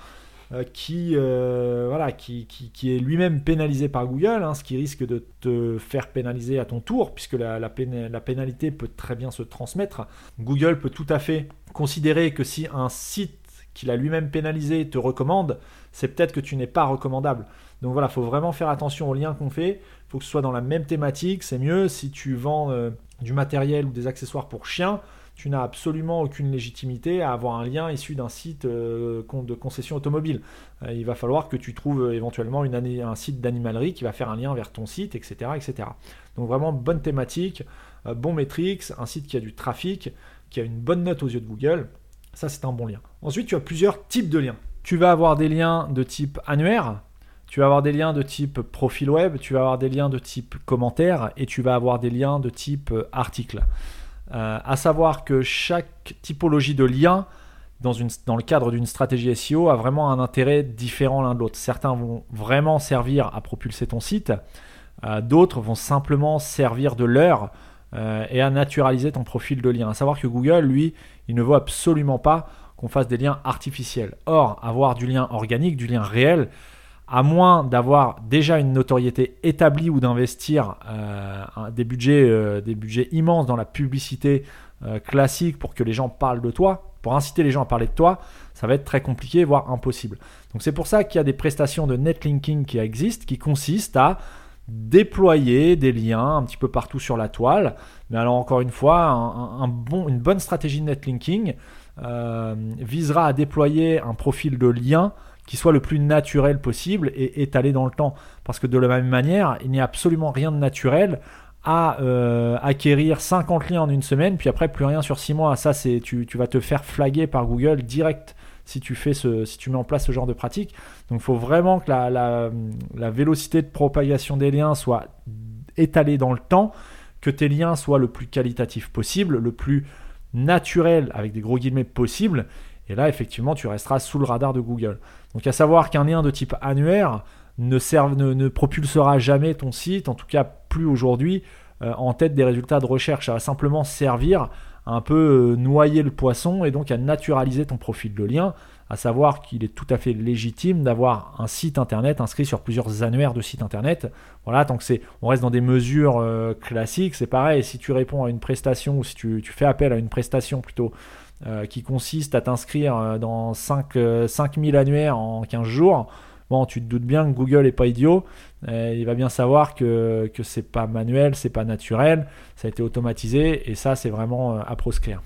Euh, qui, euh, voilà, qui, est lui-même pénalisé par Google, hein, ce qui risque de te faire pénaliser à ton tour, puisque la, pénalité peut très bien se transmettre. Google peut tout à fait considérer que si un site qu'il a lui-même pénalisé te recommande, c'est peut-être que tu n'es pas recommandable. Donc voilà, il faut vraiment faire attention aux liens qu'on fait. Faut que ce soit dans la même thématique. C'est mieux si tu vends euh, du matériel ou des accessoires pour chiens. Tu n'as absolument aucune légitimité à avoir un lien issu d'un site euh, de concession automobile. Euh, il va falloir que tu trouves éventuellement une un site d'animalerie qui va faire un lien vers ton site, etc. etc. Donc vraiment bonne thématique, bon metrics, un site qui a du trafic, qui a une bonne note aux yeux de Google. Ça, c'est un bon lien. Ensuite, tu as plusieurs types de liens. Tu vas avoir des liens de type annuaire, tu vas avoir des liens de type profil web, tu vas avoir des liens de type commentaire et tu vas avoir des liens de type euh, article. Euh, à savoir que chaque typologie de lien dans, le cadre d'une stratégie SEO a vraiment un intérêt différent l'un de l'autre. Certains vont vraiment servir à propulser ton site, euh, d'autres vont simplement servir de leur et à naturaliser ton profil de lien. À savoir que Google, lui, il ne veut absolument pas qu'on fasse des liens artificiels. Or, avoir du lien organique, du lien réel, à moins d'avoir déjà une notoriété établie ou d'investir euh, des, budgets, euh, des budgets immenses dans la publicité euh, classique pour que les gens parlent de toi, pour inciter les gens à parler de toi, ça va être très compliqué, voire impossible. Donc c'est pour ça qu'il y a des prestations de netlinking qui existent, qui consistent à déployer des liens un petit peu partout sur la toile. Mais alors encore une fois, une bonne stratégie de netlinking visera à déployer un profil de lien qui soit le plus naturel possible et étalé dans le temps. Parce que de la même manière, il n'y a absolument rien de naturel à euh, acquérir 50 liens en une semaine, puis après plus rien sur 6 mois. Ça, c'est tu, vas te faire flaguer par Google direct si tu, fais ce, si tu mets en place ce genre de pratique. Donc il faut vraiment que la, la, vélocité de propagation des liens soit étalée dans le temps, que tes liens soient le plus qualitatif possible, le plus naturel avec des gros guillemets possible. Et là, effectivement, tu resteras sous le radar de Google. Donc à savoir qu'un lien de type annuaire ne, ne, propulsera jamais ton site, en tout cas plus aujourd'hui, euh, en tête des résultats de recherche. Ça va simplement servir un peu euh, noyer le poisson et donc à naturaliser ton profil de lien, à savoir qu'il est tout à fait légitime d'avoir un site internet inscrit sur plusieurs annuaires de sites internet. Voilà, tant que c'est, on reste dans des mesures euh, classiques, c'est pareil. Si tu réponds à une prestation ou si tu, fais appel à une prestation plutôt euh, qui consiste à t'inscrire dans 5, 5000 euh, annuaires en 15 jours, bon, tu te doutes bien que Google n'est pas idiot. Il va bien savoir que, que c'est pas manuel, c'est pas naturel, ça a été automatisé et ça, c'est vraiment à proscrire.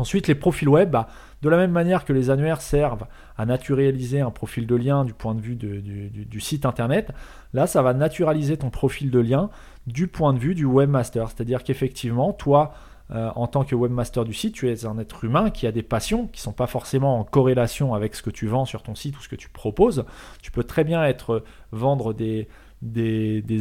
Ensuite, les profils web, bah, de la même manière que les annuaires servent à naturaliser un profil de lien du point de vue du, site internet, là, ça va naturaliser ton profil de lien du point de vue du webmaster. C'est-à-dire qu'effectivement, toi, euh, en tant que webmaster du site, tu es un être humain qui a des passions qui ne sont pas forcément en corrélation avec ce que tu vends sur ton site ou ce que tu proposes. Tu peux très bien être vendre des,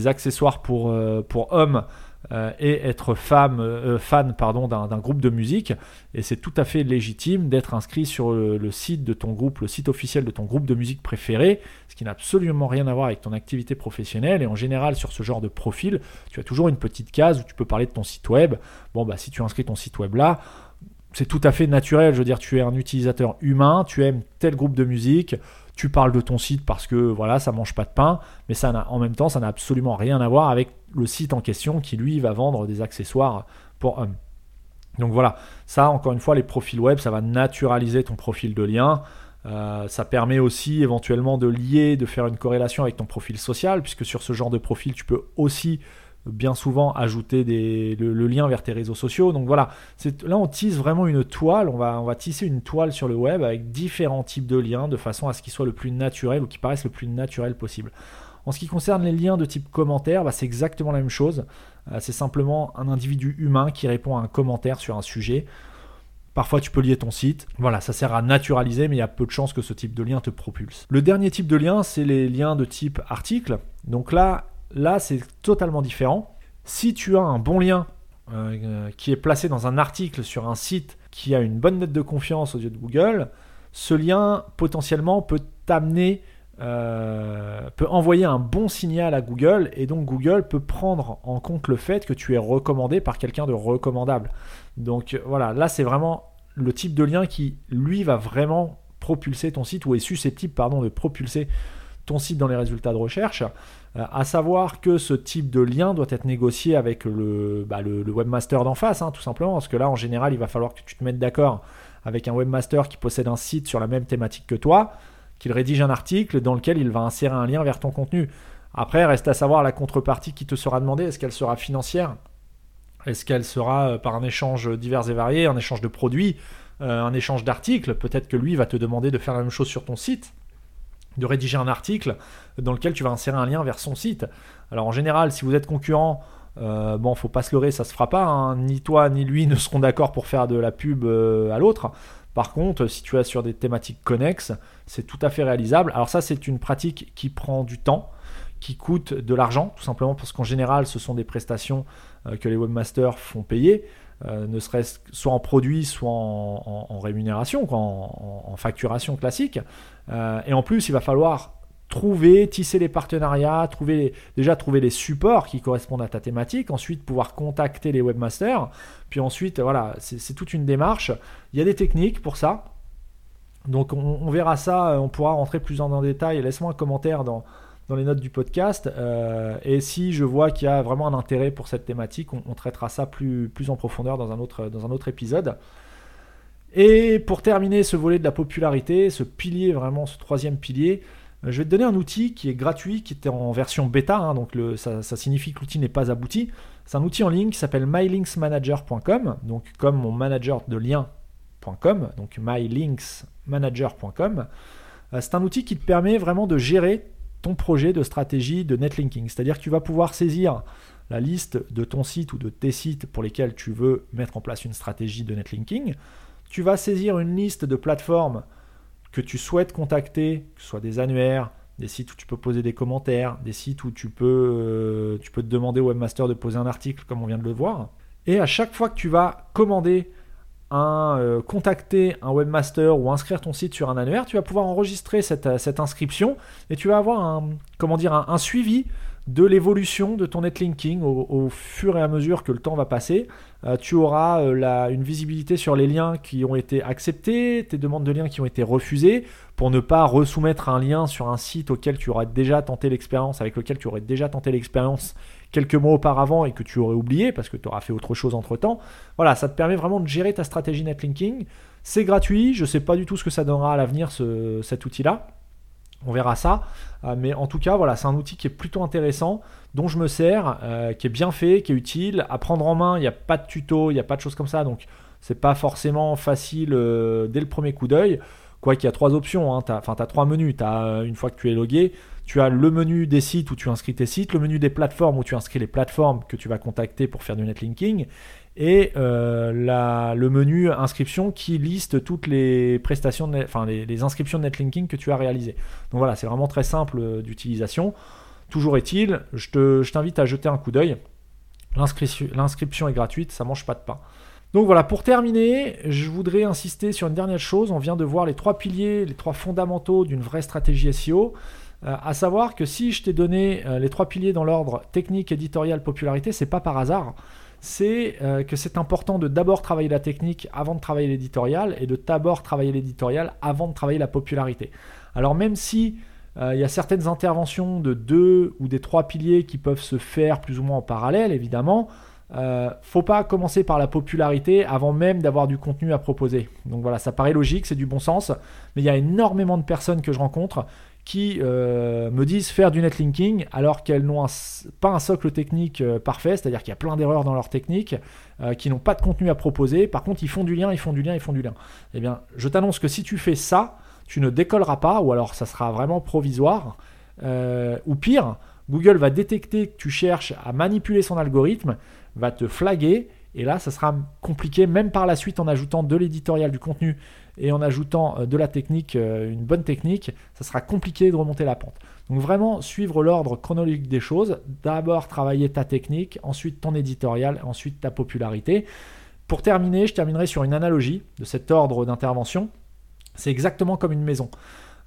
accessoires pour, euh, pour hommes euh, et être femme, euh, fan pardon, d'un, groupe de musique. Et c'est tout à fait légitime d'être inscrit sur le, site de ton groupe, le site officiel de ton groupe de musique préféré, ce qui n'a absolument rien à voir avec ton activité professionnelle. Et en général, sur ce genre de profil, tu as toujours une petite case où tu peux parler de ton site web. Bon, bah, si tu inscris ton site web là, c'est tout à fait naturel. Je veux dire, tu es un utilisateur humain, tu aimes tel groupe de musique, tu parles de ton site parce que voilà, ça mange pas de pain, mais ça en même temps, ça n'a absolument rien à voir avec le site en question qui lui va vendre des accessoires pour hommes. Donc voilà, ça encore une fois, les profils web, ça va naturaliser ton profil de lien. Euh, ça permet aussi éventuellement de lier, de faire une corrélation avec ton profil social, puisque sur ce genre de profil, tu peux aussi bien souvent ajouter le, lien vers tes réseaux sociaux. Donc voilà, là on tisse vraiment une toile, on va, on va tisser une toile sur le web avec différents types de liens de façon à ce qu'ils soient le plus naturel ou qui paraissent le plus naturel possible. En ce qui concerne les liens de type commentaire, bah, c'est exactement la même chose. Euh, c'est simplement un individu humain qui répond à un commentaire sur un sujet. Parfois, tu peux lier ton site. Voilà, ça sert à naturaliser, mais il y a peu de chances que ce type de lien te propulse. Le dernier type de lien, c'est les liens de type article. Donc là, là, c'est totalement différent. Si tu as un bon lien euh, qui est placé dans un article sur un site qui a une bonne note de confiance aux yeux de Google, ce lien potentiellement peut t'amener euh, peut envoyer un bon signal à Google et donc Google peut prendre en compte le fait que tu es recommandé par quelqu'un de recommandable. Donc voilà, là c'est vraiment le type de lien qui lui va vraiment propulser ton site ou est susceptible pardon de propulser ton site dans les résultats de recherche. Euh, à savoir que ce type de lien doit être négocié avec le, bah, webmaster d'en face, hein, tout simplement, parce que là en général il va falloir que tu te mettes d'accord avec un webmaster qui possède un site sur la même thématique que toi qu'il rédige un article dans lequel il va insérer un lien vers ton contenu. Après, reste à savoir la contrepartie qui te sera demandée. Est-ce qu'elle sera financière? Est-ce qu'elle sera euh, par un échange divers et varié, un échange de produits, euh, un échange d'articles? Peut-être que lui va te demander de faire la même chose sur ton site, de rédiger un article dans lequel tu vas insérer un lien vers son site. Alors en général, si vous êtes concurrent, euh, bon, faut pas se leurrer, ça se fera pas. Hein. Ni toi ni lui ne seront d'accord pour faire de la pub à l'autre. Par contre, si tu es sur des thématiques connexes, c'est tout à fait réalisable. Alors ça, c'est une pratique qui prend du temps, qui coûte de l'argent, tout simplement parce qu'en général, ce sont des prestations euh, que les webmasters font payer, euh, ne serait-ce soit en produit, soit en, rémunération, en, facturation classique. Euh, et en plus, il va falloir trouver, tisser les partenariats, trouver, déjà trouver les supports qui correspondent à ta thématique, ensuite pouvoir contacter les webmasters, puis ensuite, voilà, c'est toute une démarche. Il y a des techniques pour ça. Donc on, verra ça, euh, on pourra rentrer plus en, détail. Laisse-moi un commentaire dans, les notes du podcast. Euh, et si je vois qu'il y a vraiment un intérêt pour cette thématique, on, traitera ça plus, en profondeur dans un, autre, dans un autre épisode. Et pour terminer ce volet de la popularité, ce pilier, vraiment ce troisième pilier, je vais te donner un outil qui est gratuit, qui était en version bêta, hein, donc ça, signifie que l'outil n'est pas abouti. C'est un outil en ligne qui s'appelle mylinksmanager.com, donc comme mon manager de lien.com, donc mylinksmanager.com. Euh, c'est un outil qui te permet vraiment de gérer ton projet de stratégie de netlinking. C'est-à-dire que tu vas pouvoir saisir la liste de ton site ou de tes sites pour lesquels tu veux mettre en place une stratégie de netlinking. Tu vas saisir une liste de plateformes que tu souhaites contacter, que ce soit des annuaires, des sites où tu peux poser des commentaires, des sites où tu peux, euh, tu peux te demander au webmaster de poser un article comme on vient de le voir. Et à chaque fois que tu vas commander un, euh, contacter un webmaster ou inscrire ton site sur un annuaire, tu vas pouvoir enregistrer cette, euh, inscription et tu vas avoir un, comment dire, un suivi de l'évolution de ton netlinking au, fur et à mesure que le temps va passer. Euh, tu auras euh, une visibilité sur les liens qui ont été acceptés, tes demandes de liens qui ont été refusées, pour ne pas resoumettre un lien sur un site auquel tu aurais déjà tenté l'expérience, avec lequel tu aurais déjà tenté l'expérience quelques mois auparavant et que tu aurais oublié parce que tu auras fait autre chose entre temps. Voilà, ça te permet vraiment de gérer ta stratégie netlinking. C'est gratuit, je ne sais pas du tout ce que ça donnera à l'avenir cet outil-là. On verra ça. Euh, mais en tout cas, voilà, c'est un outil qui est plutôt intéressant, dont je me sers, euh, qui est bien fait, qui est utile. À prendre en main, il n'y a pas de tuto, il n'y a pas de choses comme ça. Donc, c'est pas forcément facile euh, dès le premier coup d'œil. Quoi qu'il y a trois options, hein. enfin, tu as trois menus. Une fois que tu es logué, tu as le menu des sites où tu inscris tes sites, le menu des plateformes où tu inscris les plateformes que tu vas contacter pour faire du netlinking, et euh, le menu inscription qui liste toutes les prestations, enfin les, inscriptions de netlinking que tu as réalisées. Donc voilà, c'est vraiment très simple euh, d'utilisation. Toujours est-il, je t'invite à jeter un coup d'œil. L'inscription est gratuite, ça mange pas de pain. Donc voilà, pour terminer, je voudrais insister sur une dernière chose. On vient de voir les trois piliers, les trois fondamentaux d'une vraie stratégie SEO. Euh, à savoir que si je t'ai donné les trois piliers dans l'ordre technique, éditorial, popularité, c'est pas par hasard c'est euh, que c'est important de d'abord travailler la technique avant de travailler l'éditorial et de d'abord travailler l'éditorial avant de travailler la popularité. Alors même si euh, il y a certaines interventions de deux ou des trois piliers qui peuvent se faire plus ou moins en parallèle, évidemment, euh, faut pas commencer par la popularité avant même d'avoir du contenu à proposer. Donc voilà, ça paraît logique, c'est du bon sens, mais il y a énormément de personnes que je rencontre qui euh, me disent faire du netlinking alors qu'elles n'ont pas un socle technique euh, parfait, c'est-à-dire qu'il y a plein d'erreurs dans leur technique, euh, qui n'ont pas de contenu à proposer. Par contre, ils font du lien, ils font du lien, ils font du lien. Eh bien, je t'annonce que si tu fais ça, tu ne décolleras pas, ou alors ça sera vraiment provisoire. ou pire, Google va détecter que tu cherches à manipuler son algorithme, va te flaguer, et là, ça sera compliqué, même par la suite en ajoutant de l'éditorial, du contenu et en ajoutant euh, de la technique, euh, une bonne technique, ça sera compliqué de remonter la pente. Donc vraiment suivre l'ordre chronologique des choses, d'abord travailler ta technique, ensuite ton éditorial, ensuite ta popularité. Pour terminer, je terminerai sur une analogie de cet ordre d'intervention. C'est exactement comme une maison.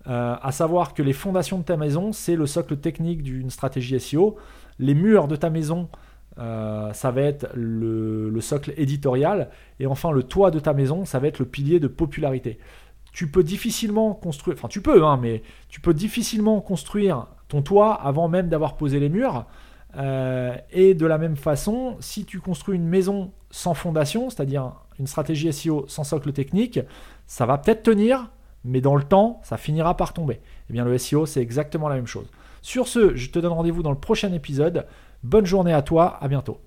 Euh, à savoir que les fondations de ta maison, c'est le socle technique d'une stratégie SEO. Les murs de ta maison, euh, ça va être le, socle éditorial. Et enfin, le toit de ta maison, ça va être le pilier de popularité. Tu peux difficilement construire, enfin tu peux, hein, mais tu peux difficilement construire ton toit avant même d'avoir posé les murs. Euh, et de la même façon, si tu construis une maison sans fondation, c'est-à-dire une stratégie SEO sans socle technique, ça va peut-être tenir, mais dans le temps, ça finira par tomber. Eh bien le SEO, c'est exactement la même chose. Sur ce, je te donne rendez-vous dans le prochain épisode. Bonne journée à toi, à bientôt.